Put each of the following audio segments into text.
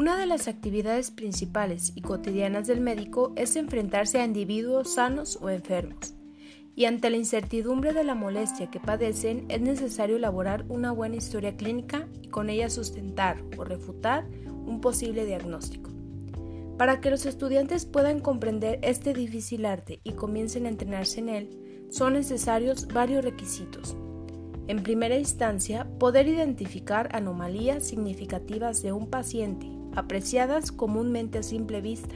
Una de las actividades principales y cotidianas del médico es enfrentarse a individuos sanos o enfermos, y ante la incertidumbre de la molestia que padecen es necesario elaborar una buena historia clínica y con ella sustentar o refutar un posible diagnóstico. Para que los estudiantes puedan comprender este difícil arte y comiencen a entrenarse en él, son necesarios varios requisitos. En primera instancia, poder identificar anomalías significativas de un paciente apreciadas comúnmente a simple vista,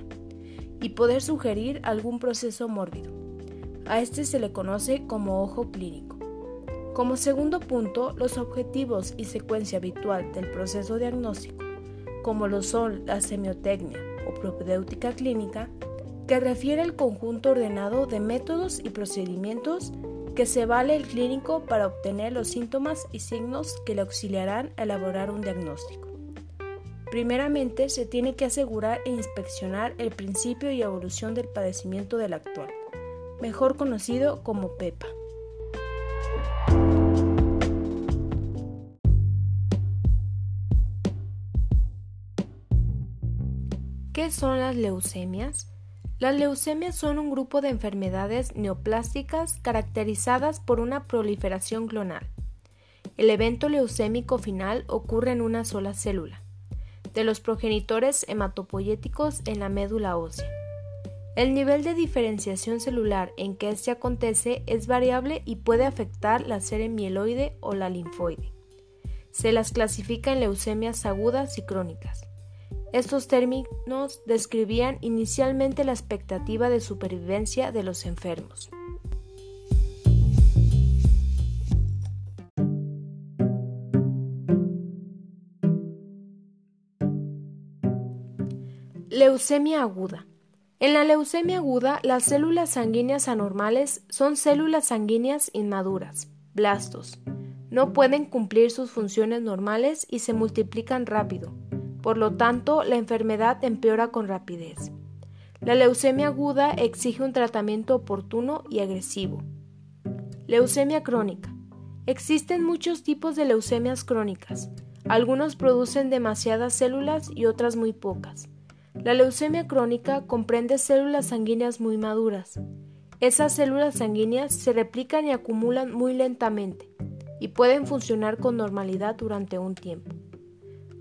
y poder sugerir algún proceso mórbido. A este se le conoce como ojo clínico. Como segundo punto, los objetivos y secuencia habitual del proceso diagnóstico, como lo son la semiotecnia o propedéutica clínica, que refiere al conjunto ordenado de métodos y procedimientos que se vale el clínico para obtener los síntomas y signos que le auxiliarán a elaborar un diagnóstico. Primeramente, se tiene que asegurar e inspeccionar el principio y evolución del padecimiento del actual, mejor conocido como PEPA. ¿Qué son las leucemias? Las leucemias son un grupo de enfermedades neoplásticas caracterizadas por una proliferación clonal. El evento leucémico final ocurre en una sola célula de los progenitores hematopoyéticos en la médula ósea. El nivel de diferenciación celular en que este acontece es variable y puede afectar la serie mieloide o la linfoide. Se las clasifica en leucemias agudas y crónicas. Estos términos describían inicialmente la expectativa de supervivencia de los enfermos. Leucemia aguda. En la leucemia aguda, las células sanguíneas anormales son células sanguíneas inmaduras, blastos. No pueden cumplir sus funciones normales y se multiplican rápido. Por lo tanto, la enfermedad empeora con rapidez. La leucemia aguda exige un tratamiento oportuno y agresivo. Leucemia crónica. Existen muchos tipos de leucemias crónicas. Algunos producen demasiadas células y otras muy pocas. La leucemia crónica comprende células sanguíneas muy maduras. Esas células sanguíneas se replican y acumulan muy lentamente y pueden funcionar con normalidad durante un tiempo.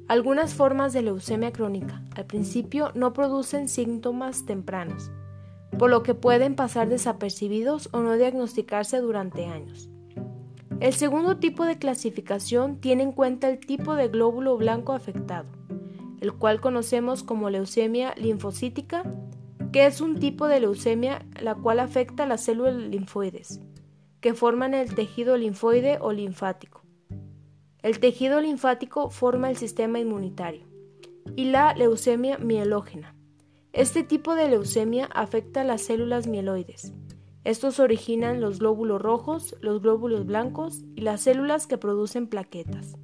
Algunas formas de leucemia crónica al principio no producen síntomas tempranos, por lo que pueden pasar desapercibidos o no diagnosticarse durante años. El segundo tipo de clasificación tiene en cuenta el tipo de glóbulo blanco afectado el cual conocemos como leucemia linfocítica, que es un tipo de leucemia la cual afecta las células linfoides, que forman el tejido linfoide o linfático. El tejido linfático forma el sistema inmunitario. Y la leucemia mielógena. Este tipo de leucemia afecta a las células mieloides. Estos originan los glóbulos rojos, los glóbulos blancos y las células que producen plaquetas.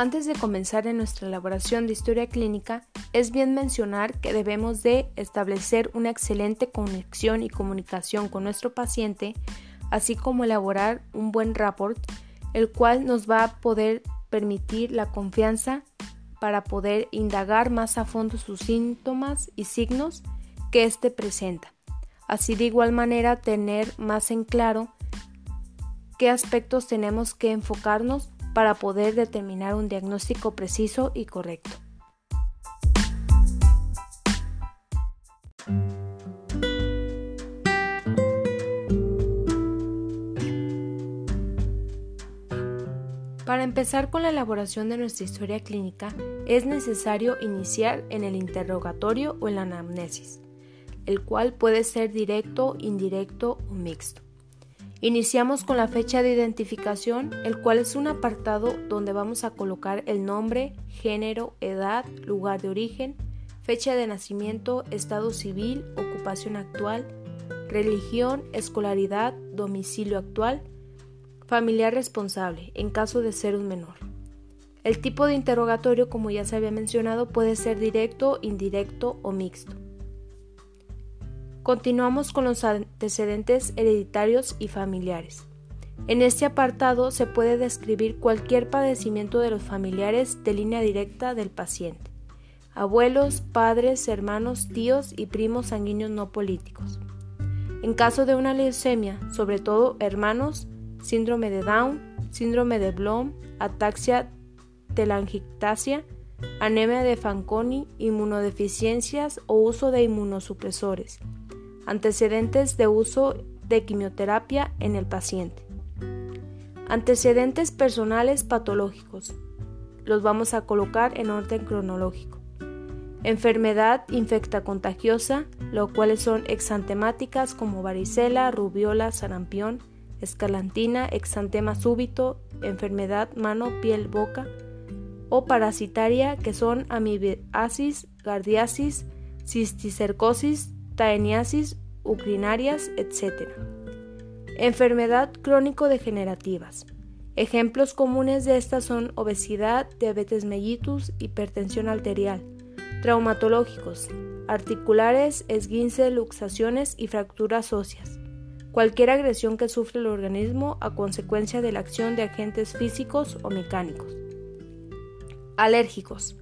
Antes de comenzar en nuestra elaboración de historia clínica, es bien mencionar que debemos de establecer una excelente conexión y comunicación con nuestro paciente, así como elaborar un buen rapport, el cual nos va a poder permitir la confianza para poder indagar más a fondo sus síntomas y signos que éste presenta. Así de igual manera tener más en claro qué aspectos tenemos que enfocarnos para poder determinar un diagnóstico preciso y correcto. Para empezar con la elaboración de nuestra historia clínica, es necesario iniciar en el interrogatorio o en la anamnesis, el cual puede ser directo, indirecto o mixto. Iniciamos con la fecha de identificación, el cual es un apartado donde vamos a colocar el nombre, género, edad, lugar de origen, fecha de nacimiento, estado civil, ocupación actual, religión, escolaridad, domicilio actual, familiar responsable, en caso de ser un menor. El tipo de interrogatorio, como ya se había mencionado, puede ser directo, indirecto o mixto. Continuamos con los antecedentes hereditarios y familiares. En este apartado se puede describir cualquier padecimiento de los familiares de línea directa del paciente, abuelos, padres, hermanos, tíos y primos sanguíneos no políticos. En caso de una leucemia, sobre todo hermanos, síndrome de Down, síndrome de Blom, ataxia telangiectasia, anemia de Fanconi, inmunodeficiencias o uso de inmunosupresores, antecedentes de uso de quimioterapia en el paciente. Antecedentes personales patológicos. Los vamos a colocar en orden cronológico. Enfermedad infecta contagiosa, lo cuales son exantemáticas como varicela, rubiola, sarampión, escalantina, exantema súbito, enfermedad mano, piel, boca, o parasitaria que son amibiasis, gardiasis, cisticercosis, taeniasis, urinarias, etc. Enfermedad crónico-degenerativas. Ejemplos comunes de estas son obesidad, diabetes mellitus, hipertensión arterial, traumatológicos, articulares, esguince, luxaciones y fracturas óseas. Cualquier agresión que sufre el organismo a consecuencia de la acción de agentes físicos o mecánicos. Alérgicos,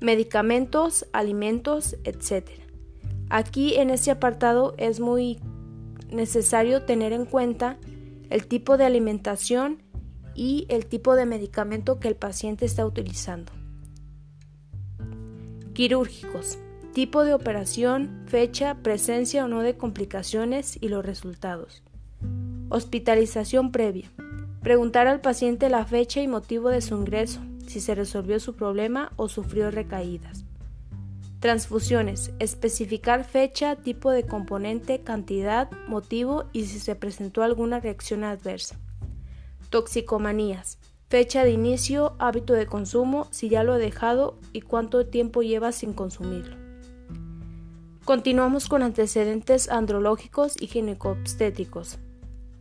medicamentos, alimentos, etc. Aquí en este apartado es muy necesario tener en cuenta el tipo de alimentación y el tipo de medicamento que el paciente está utilizando. Quirúrgicos. Tipo de operación, fecha, presencia o no de complicaciones y los resultados. Hospitalización previa. Preguntar al paciente la fecha y motivo de su ingreso, si se resolvió su problema o sufrió recaídas. Transfusiones. Especificar fecha, tipo de componente, cantidad, motivo y si se presentó alguna reacción adversa. Toxicomanías. Fecha de inicio, hábito de consumo, si ya lo he dejado y cuánto tiempo lleva sin consumirlo. Continuamos con antecedentes andrológicos y ginecobstétricos.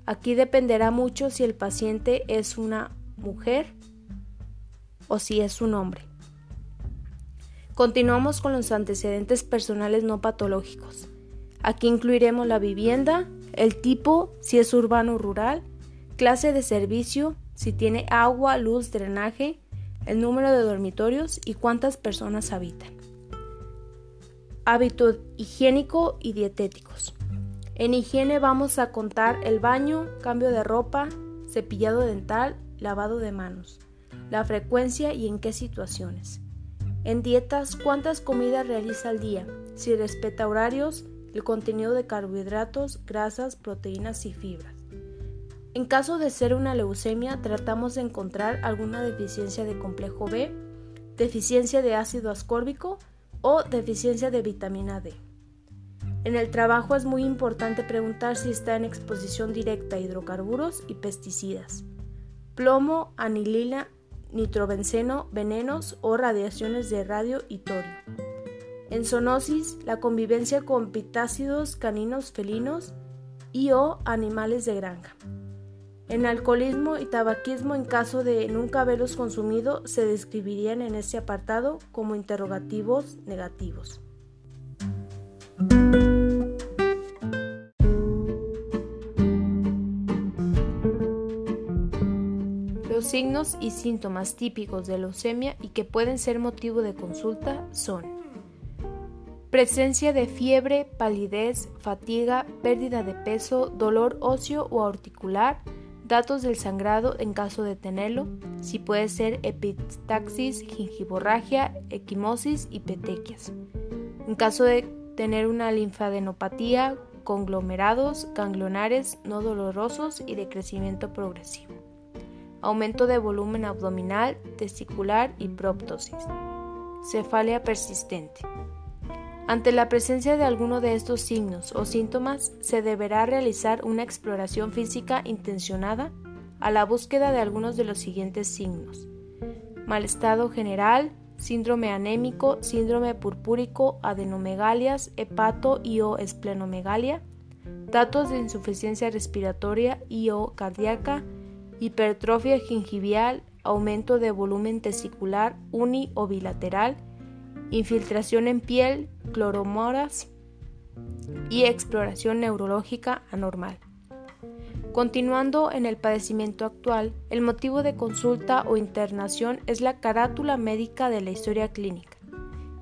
Aquí dependerá mucho si el paciente es una mujer o si es un hombre. Continuamos con los antecedentes personales no patológicos. Aquí incluiremos la vivienda, el tipo, si es urbano o rural, clase de servicio, si tiene agua, luz, drenaje, el número de dormitorios y cuántas personas habitan. Hábito higiénico y dietéticos. En higiene vamos a contar el baño, cambio de ropa, cepillado dental, lavado de manos la frecuencia y en qué situaciones. En dietas, cuántas comidas realiza al día, si respeta horarios, el contenido de carbohidratos, grasas, proteínas y fibras. En caso de ser una leucemia, tratamos de encontrar alguna deficiencia de complejo B, deficiencia de ácido ascórbico o deficiencia de vitamina D. En el trabajo es muy importante preguntar si está en exposición directa a hidrocarburos y pesticidas. Plomo, anilina nitrobenceno, venenos o radiaciones de radio y torio. En zoonosis, la convivencia con pitácidos caninos felinos y o animales de granja. En alcoholismo y tabaquismo, en caso de nunca haberlos consumido, se describirían en este apartado como interrogativos negativos. Signos y síntomas típicos de leucemia y que pueden ser motivo de consulta son presencia de fiebre, palidez, fatiga, pérdida de peso, dolor óseo o articular, datos del sangrado en caso de tenerlo, si puede ser epistaxis, gingivorragia, equimosis y petequias. En caso de tener una linfadenopatía, conglomerados, ganglionares no dolorosos y de crecimiento progresivo aumento de volumen abdominal, testicular y proptosis. Cefalia persistente. Ante la presencia de alguno de estos signos o síntomas, se deberá realizar una exploración física intencionada a la búsqueda de algunos de los siguientes signos. Mal estado general, síndrome anémico, síndrome purpúrico, adenomegalias, hepato y o esplenomegalia, datos de insuficiencia respiratoria y o cardíaca, hipertrofia gingival, aumento de volumen testicular uni o bilateral, infiltración en piel, cloromoras, y exploración neurológica anormal. Continuando en el padecimiento actual, el motivo de consulta o internación es la carátula médica de la historia clínica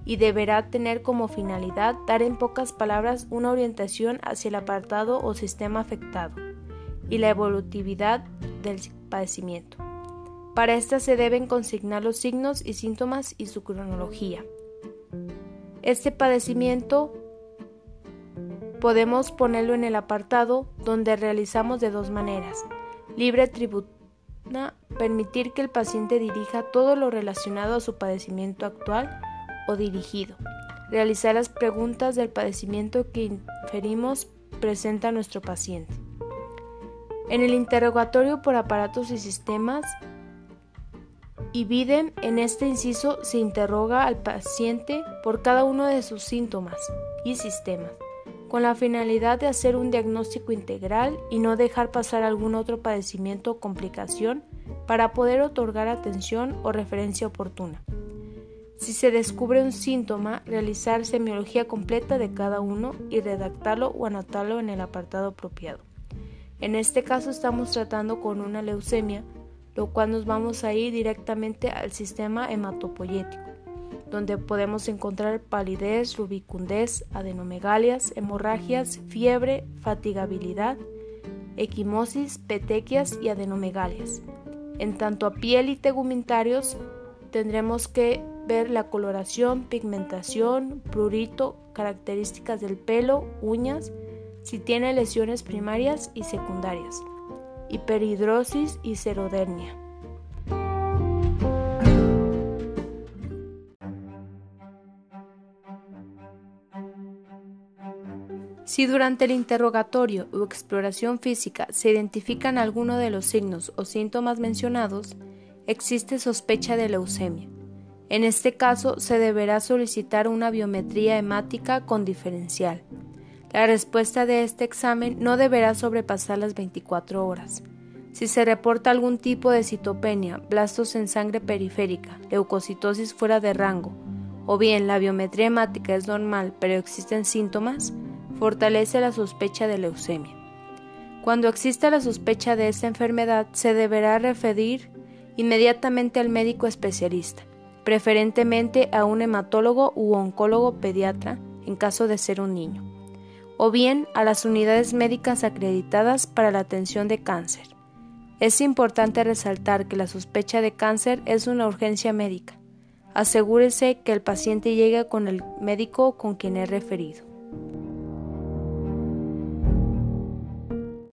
y deberá tener como finalidad dar en pocas palabras una orientación hacia el apartado o sistema afectado y la evolutividad del padecimiento. Para esta se deben consignar los signos y síntomas y su cronología. Este padecimiento podemos ponerlo en el apartado donde realizamos de dos maneras. Libre tribuna, permitir que el paciente dirija todo lo relacionado a su padecimiento actual o dirigido. Realizar las preguntas del padecimiento que inferimos presenta nuestro paciente. En el interrogatorio por aparatos y sistemas, y Biden en este inciso se interroga al paciente por cada uno de sus síntomas y sistemas, con la finalidad de hacer un diagnóstico integral y no dejar pasar algún otro padecimiento o complicación para poder otorgar atención o referencia oportuna. Si se descubre un síntoma, realizar semiología completa de cada uno y redactarlo o anotarlo en el apartado apropiado. En este caso estamos tratando con una leucemia, lo cual nos vamos a ir directamente al sistema hematopoyético, donde podemos encontrar palidez, rubicundez, adenomegalias, hemorragias, fiebre, fatigabilidad, equimosis, petequias y adenomegalias. En tanto a piel y tegumentarios, tendremos que ver la coloración, pigmentación, prurito, características del pelo, uñas, si tiene lesiones primarias y secundarias hiperhidrosis y serodermia. Si durante el interrogatorio o exploración física se identifican alguno de los signos o síntomas mencionados, existe sospecha de leucemia. En este caso se deberá solicitar una biometría hemática con diferencial. La respuesta de este examen no deberá sobrepasar las 24 horas. Si se reporta algún tipo de citopenia, blastos en sangre periférica, leucocitosis fuera de rango, o bien la biometría hemática es normal pero existen síntomas, fortalece la sospecha de leucemia. Cuando exista la sospecha de esta enfermedad, se deberá referir inmediatamente al médico especialista, preferentemente a un hematólogo u oncólogo pediatra en caso de ser un niño o bien a las unidades médicas acreditadas para la atención de cáncer. Es importante resaltar que la sospecha de cáncer es una urgencia médica. Asegúrese que el paciente llegue con el médico con quien he referido.